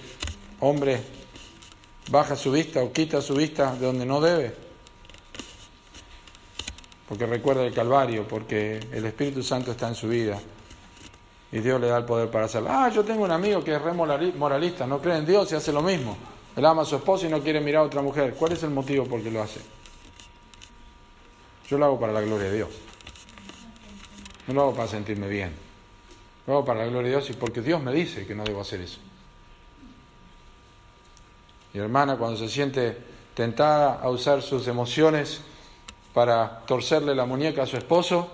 hombre, baja su vista o quita su vista de donde no debe. Porque recuerda el Calvario, porque el Espíritu Santo está en su vida. Y Dios le da el poder para hacerlo. Ah, yo tengo un amigo que es re moralista, no cree en Dios y hace lo mismo. Él ama a su esposa y no quiere mirar a otra mujer. ¿Cuál es el motivo por qué lo hace? Yo lo hago para la gloria de Dios. No lo hago para sentirme bien. Lo hago para la gloria de Dios y porque Dios me dice que no debo hacer eso. Mi hermana cuando se siente tentada a usar sus emociones para torcerle la muñeca a su esposo,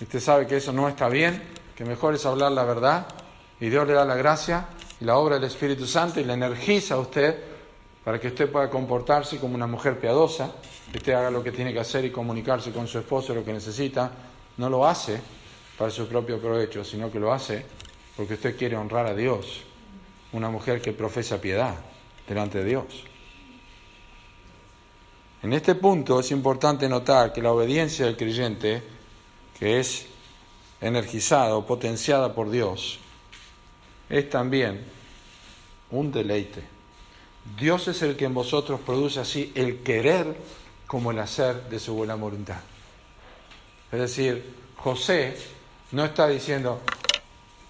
usted sabe que eso no está bien, que mejor es hablar la verdad y Dios le da la gracia y la obra del Espíritu Santo y le energiza a usted para que usted pueda comportarse como una mujer piadosa, que usted haga lo que tiene que hacer y comunicarse con su esposo lo que necesita, no lo hace para su propio provecho, sino que lo hace porque usted quiere honrar a Dios, una mujer que profesa piedad delante de Dios. En este punto es importante notar que la obediencia del creyente, que es energizada o potenciada por Dios, es también un deleite. Dios es el que en vosotros produce así el querer como el hacer de su buena voluntad. Es decir, José no está diciendo,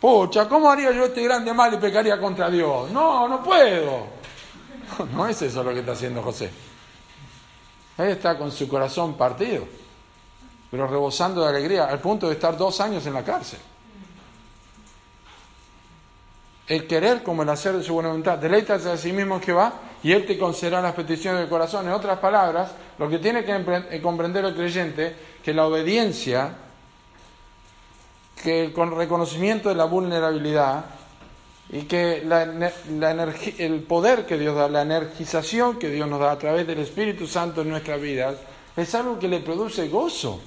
pucha, ¿cómo haría yo este grande mal y pecaría contra Dios? No, no puedo. No es eso lo que está haciendo José. Él está con su corazón partido, pero rebosando de alegría, al punto de estar dos años en la cárcel. El querer como el hacer de su buena voluntad. Deleítase a sí mismo que va y Él te concederá las peticiones del corazón. En otras palabras, lo que tiene que eh, comprender el creyente, que la obediencia, que el reconocimiento de la vulnerabilidad, y que la, el poder que Dios da, la energización que Dios nos da a través del Espíritu Santo en nuestra vida, es algo que le produce gozo.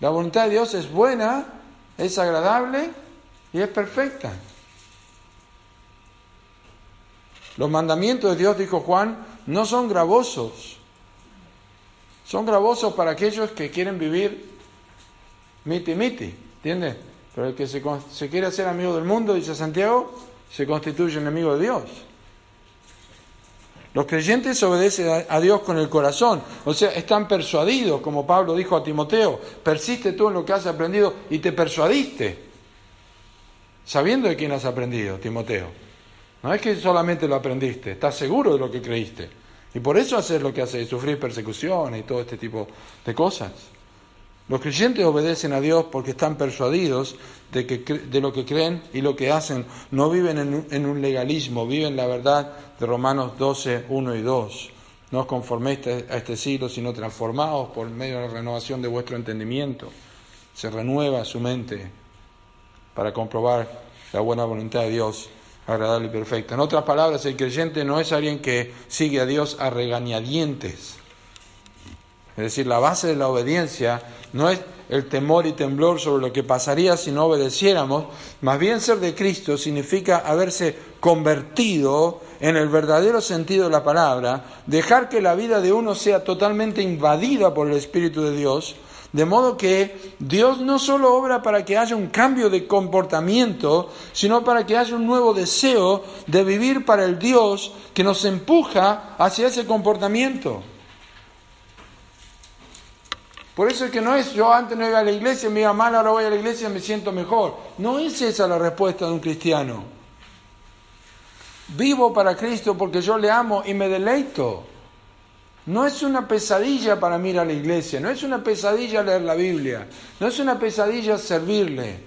La voluntad de Dios es buena, es agradable y es perfecta. Los mandamientos de Dios, dijo Juan, no son gravosos. Son gravosos para aquellos que quieren vivir miti miti, ¿entiendes? Pero el que se, quiere hacer amigo del mundo, dice Santiago, se constituye enemigo de Dios. Los creyentes obedecen a Dios con el corazón, o sea, están persuadidos, como Pablo dijo a Timoteo, persiste tú en lo que has aprendido y te persuadiste, sabiendo de quién has aprendido, Timoteo. No es que solamente lo aprendiste, estás seguro de lo que creíste. Y por eso haces lo que haces, sufrir persecuciones y todo este tipo de cosas. Los creyentes obedecen a Dios porque están persuadidos de, que, de lo que creen y lo que hacen. No viven en un, legalismo, viven la verdad de Romanos 12, 1 y 2. No os conforméis a este siglo, sino transformados por medio de la renovación de vuestro entendimiento. Se renueva su mente para comprobar la buena voluntad de Dios, agradable y perfecta. En otras palabras, el creyente no es alguien que sigue a Dios a regañadientes. Es decir, la base de la obediencia no es el temor y temblor sobre lo que pasaría si no obedeciéramos, más bien ser de Cristo significa haberse convertido en el verdadero sentido de la palabra, dejar que la vida de uno sea totalmente invadida por el Espíritu de Dios, de modo que Dios no solo obra para que haya un cambio de comportamiento, sino para que haya un nuevo deseo de vivir para el Dios que nos empuja hacia ese comportamiento. Por eso es que no es yo antes no iba a la iglesia, me iba mal, ahora voy a la iglesia y me siento mejor. No es esa la respuesta de un cristiano. Vivo para Cristo porque yo le amo y me deleito. No es una pesadilla para mí ir a la iglesia, no es una pesadilla leer la Biblia, no es una pesadilla servirle.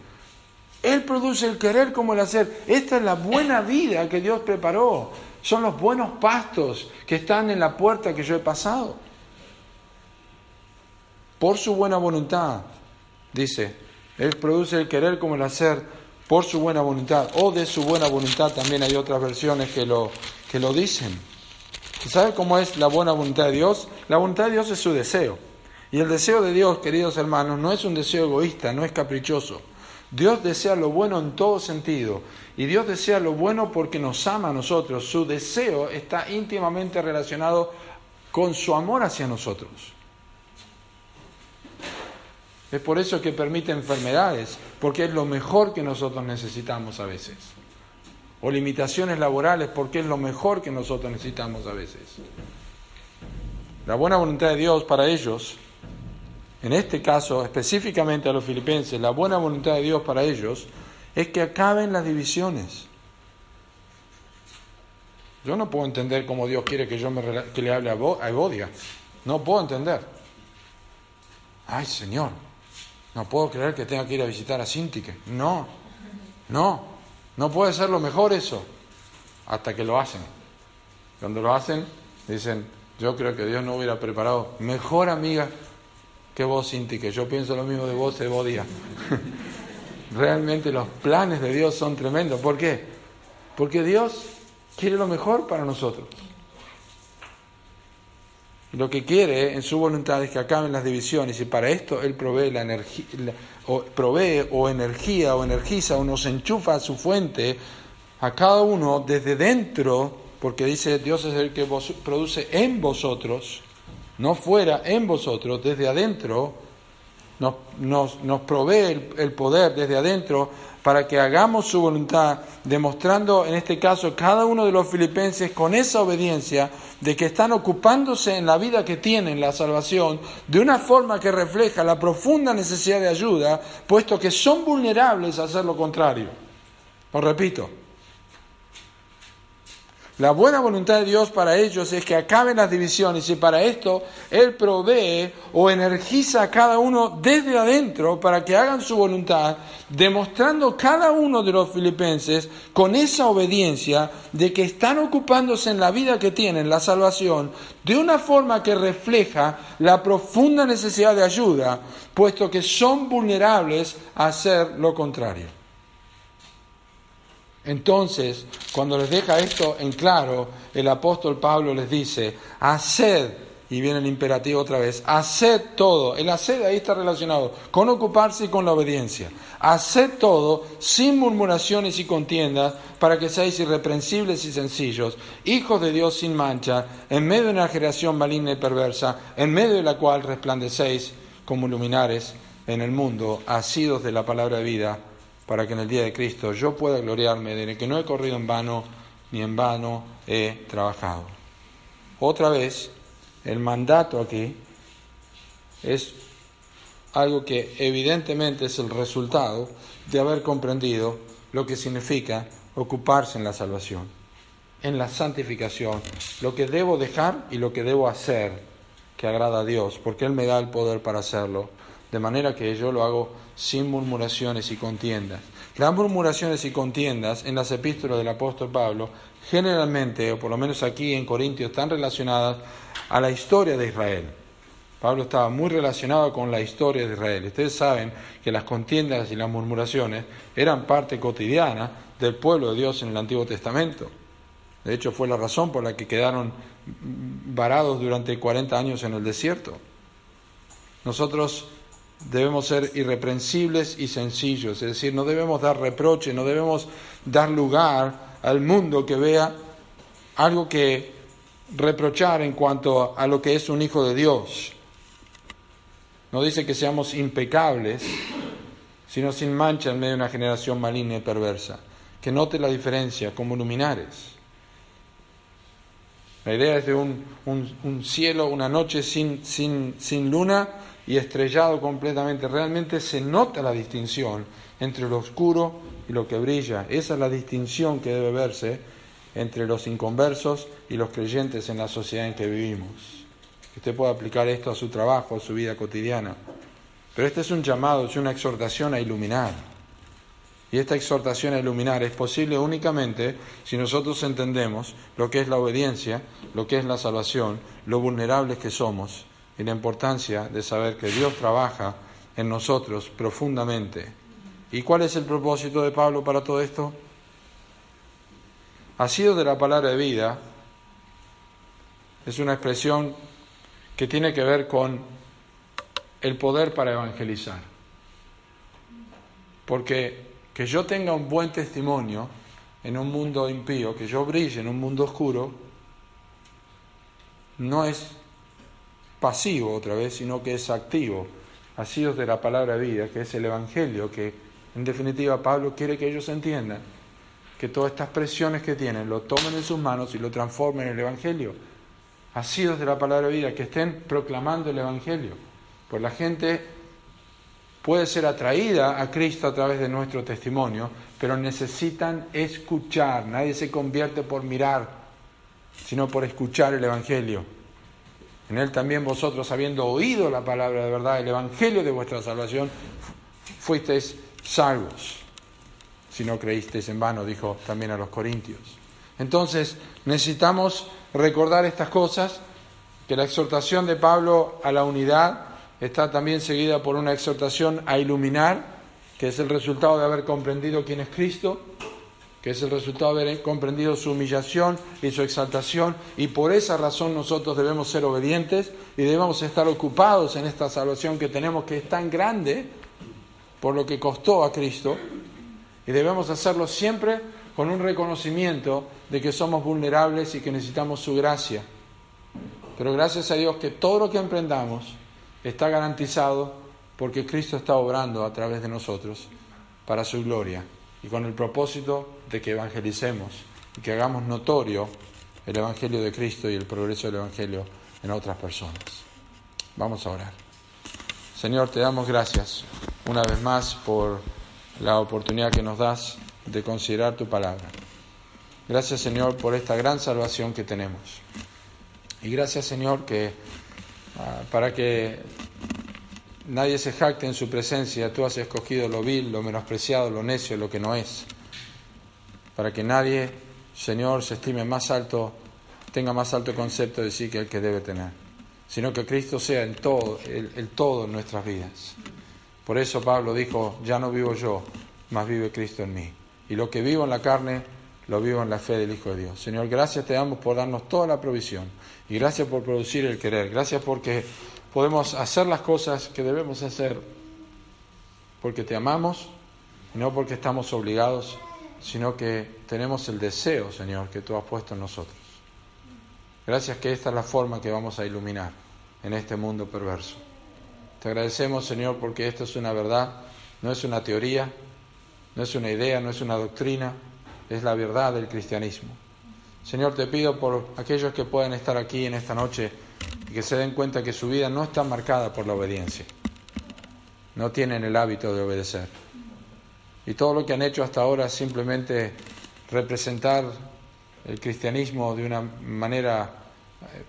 Él produce el querer como el hacer. Esta es la buena vida que Dios preparó. Son los buenos pastos que están en la puerta que yo he pasado por su buena voluntad, dice, Él produce el querer como el hacer por su buena voluntad, o de su buena voluntad, también hay otras versiones que lo, que lo dicen. ¿Sabe cómo es la buena voluntad de Dios? La voluntad de Dios es su deseo. Y el deseo de Dios, queridos hermanos, no es un deseo egoísta, no es caprichoso. Dios desea lo bueno en todo sentido. Y Dios desea lo bueno porque nos ama a nosotros. Su deseo está íntimamente relacionado con su amor hacia nosotros. Es por eso que permite enfermedades, porque es lo mejor que nosotros necesitamos a veces. O limitaciones laborales, porque es lo mejor que nosotros necesitamos a veces. La buena voluntad de Dios para ellos, en este caso específicamente a los filipenses, la buena voluntad de Dios para ellos es que acaben las divisiones. Yo no puedo entender cómo Dios quiere que yo me, que le hable a Evodia. No puedo entender. Ay, Señor, no puedo creer que tenga que ir a visitar a Sintique. No, no, no puede ser lo mejor eso. Hasta que lo hacen. Cuando lo hacen, dicen, yo creo que Dios no hubiera preparado mejor amiga que vos, Sintique. Yo pienso lo mismo de vos, Evodia. Realmente los planes de Dios son tremendos. ¿Por qué? Porque Dios quiere lo mejor para nosotros. Lo que quiere en su voluntad es que acaben las divisiones y para esto Él provee, la energía, o provee o energía o energiza o nos enchufa a su fuente a cada uno desde dentro, porque dice Dios es el que produce en vosotros, no fuera, en vosotros, desde adentro, nos, nos, nos provee el poder desde adentro para que hagamos su voluntad, demostrando en este caso cada uno de los filipenses con esa obediencia de que están ocupándose en la vida que tienen, la salvación, de una forma que refleja la profunda necesidad de ayuda, puesto que son vulnerables a hacer lo contrario. Os repito, la buena voluntad de Dios para ellos es que acaben las divisiones y para esto Él provee o energiza a cada uno desde adentro para que hagan su voluntad, demostrando cada uno de los filipenses con esa obediencia de que están ocupándose en la vida que tienen, la salvación, de una forma que refleja la profunda necesidad de ayuda, puesto que son vulnerables a hacer lo contrario. Entonces, cuando les deja esto en claro, el apóstol Pablo les dice, haced, y viene el imperativo otra vez, haced todo, el hacer ahí está relacionado con ocuparse y con la obediencia, haced todo sin murmuraciones y contiendas para que seáis irreprensibles y sencillos, hijos de Dios sin mancha, en medio de una generación maligna y perversa, en medio de la cual resplandecéis como luminares en el mundo, asidos de la palabra de vida para que en el día de Cristo yo pueda gloriarme de que no he corrido en vano ni en vano he trabajado. Otra vez, el mandato aquí es algo que evidentemente es el resultado de haber comprendido lo que significa ocuparse en la salvación, en la santificación, lo que debo dejar y lo que debo hacer que agrada a Dios, porque Él me da el poder para hacerlo de manera que yo lo hago sin murmuraciones y contiendas. Las murmuraciones y contiendas en las epístolas del apóstol Pablo, generalmente, o por lo menos aquí en Corintios, están relacionadas a la historia de Israel. Pablo estaba muy relacionado con la historia de Israel. Ustedes saben que las contiendas y las murmuraciones eran parte cotidiana del pueblo de Dios en el Antiguo Testamento. De hecho, fue la razón por la que quedaron varados durante 40 años en el desierto. Nosotros debemos ser irreprensibles y sencillos, es decir, no debemos dar reproche, no debemos dar lugar al mundo que vea algo que reprochar en cuanto a lo que es un hijo de Dios. No dice que seamos impecables, sino sin mancha en medio de una generación maligna y perversa, que note la diferencia como luminares. La idea es de un, un, cielo, una noche sin, sin, sin luna y estrellado completamente. Realmente se nota la distinción entre lo oscuro y lo que brilla. Esa es la distinción que debe verse entre los inconversos y los creyentes en la sociedad en que vivimos. Usted pueda aplicar esto a su trabajo, a su vida cotidiana. Pero este es un llamado, es una exhortación a iluminar. Y esta exhortación a iluminar es posible únicamente si nosotros entendemos lo que es la obediencia, lo que es la salvación, lo vulnerables que somos y la importancia de saber que Dios trabaja en nosotros profundamente. ¿Y cuál es el propósito de Pablo para todo esto? Ha sido de la palabra de vida. Es una expresión que tiene que ver con el poder para evangelizar. Porque que yo tenga un buen testimonio en un mundo impío, que yo brille en un mundo oscuro, no es pasivo otra vez, sino que es activo, así es de la palabra vida, que es el Evangelio, que en definitiva Pablo quiere que ellos entiendan, que todas estas presiones que tienen lo tomen en sus manos y lo transformen en el Evangelio. Así es de la palabra vida, que estén proclamando el Evangelio. Pues la gente puede ser atraída a Cristo a través de nuestro testimonio, pero necesitan escuchar. Nadie se convierte por mirar, sino por escuchar el Evangelio. En él también vosotros, habiendo oído la palabra de verdad, el Evangelio de vuestra salvación, fuisteis salvos. Si no creísteis en vano, dijo también a los corintios. Entonces, necesitamos recordar estas cosas, que la exhortación de Pablo a la unidad está también seguida por una exhortación a iluminar, que es el resultado de haber comprendido quién es Cristo, que es el resultado de haber comprendido su humillación y su exaltación, y por esa razón nosotros debemos ser obedientes y debemos estar ocupados en esta salvación que tenemos, que es tan grande por lo que costó a Cristo, y debemos hacerlo siempre con un reconocimiento de que somos vulnerables y que necesitamos su gracia. Pero gracias a Dios que todo lo que emprendamos, está garantizado porque Cristo está obrando a través de nosotros para su gloria y con el propósito de que evangelicemos y que hagamos notorio el Evangelio de Cristo y el progreso del Evangelio en otras personas. Vamos a orar. Señor, te damos gracias una vez más por la oportunidad que nos das de considerar tu palabra. Gracias Señor por esta gran salvación que tenemos. Y gracias Señor que Ah, para que nadie se jacte en su presencia, tú has escogido lo vil, lo menospreciado, lo necio, lo que no es, para que nadie, Señor, se estime más alto, tenga más alto concepto de sí que el que debe tener, sino que Cristo sea en todo, el, el todo en nuestras vidas. Por eso Pablo dijo, ya no vivo yo, mas vive Cristo en mí. Y lo que vivo en la carne, lo vivo en la fe del Hijo de Dios. Señor, gracias te damos por darnos toda la provisión y gracias por producir el querer. Gracias porque podemos hacer las cosas que debemos hacer porque te amamos y no porque estamos obligados, sino que tenemos el deseo, Señor, que tú has puesto en nosotros. Gracias que esta es la forma que vamos a iluminar en este mundo perverso. Te agradecemos, Señor, porque esto es una verdad, no es una teoría, no es una idea, no es una doctrina, es la verdad del cristianismo. Señor, te pido por aquellos que pueden estar aquí en esta noche y que se den cuenta que su vida no está marcada por la obediencia. No tienen el hábito de obedecer. Y todo lo que han hecho hasta ahora es simplemente representar el cristianismo de una manera eh,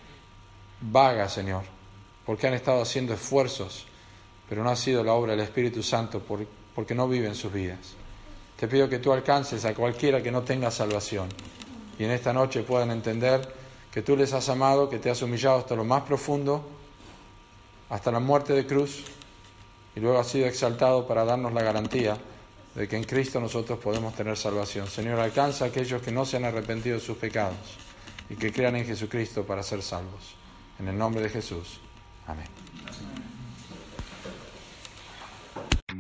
vaga, Señor, porque han estado haciendo esfuerzos, pero no ha sido la obra del Espíritu Santo porque no viven sus vidas. Te pido que tú alcances a cualquiera que no tenga salvación y en esta noche puedan entender que tú les has amado, que te has humillado hasta lo más profundo, hasta la muerte de cruz, y luego has sido exaltado para darnos la garantía de que en Cristo nosotros podemos tener salvación. Señor, alcanza a aquellos que no se han arrepentido de sus pecados y que crean en Jesucristo para ser salvos. En el nombre de Jesús. Amén.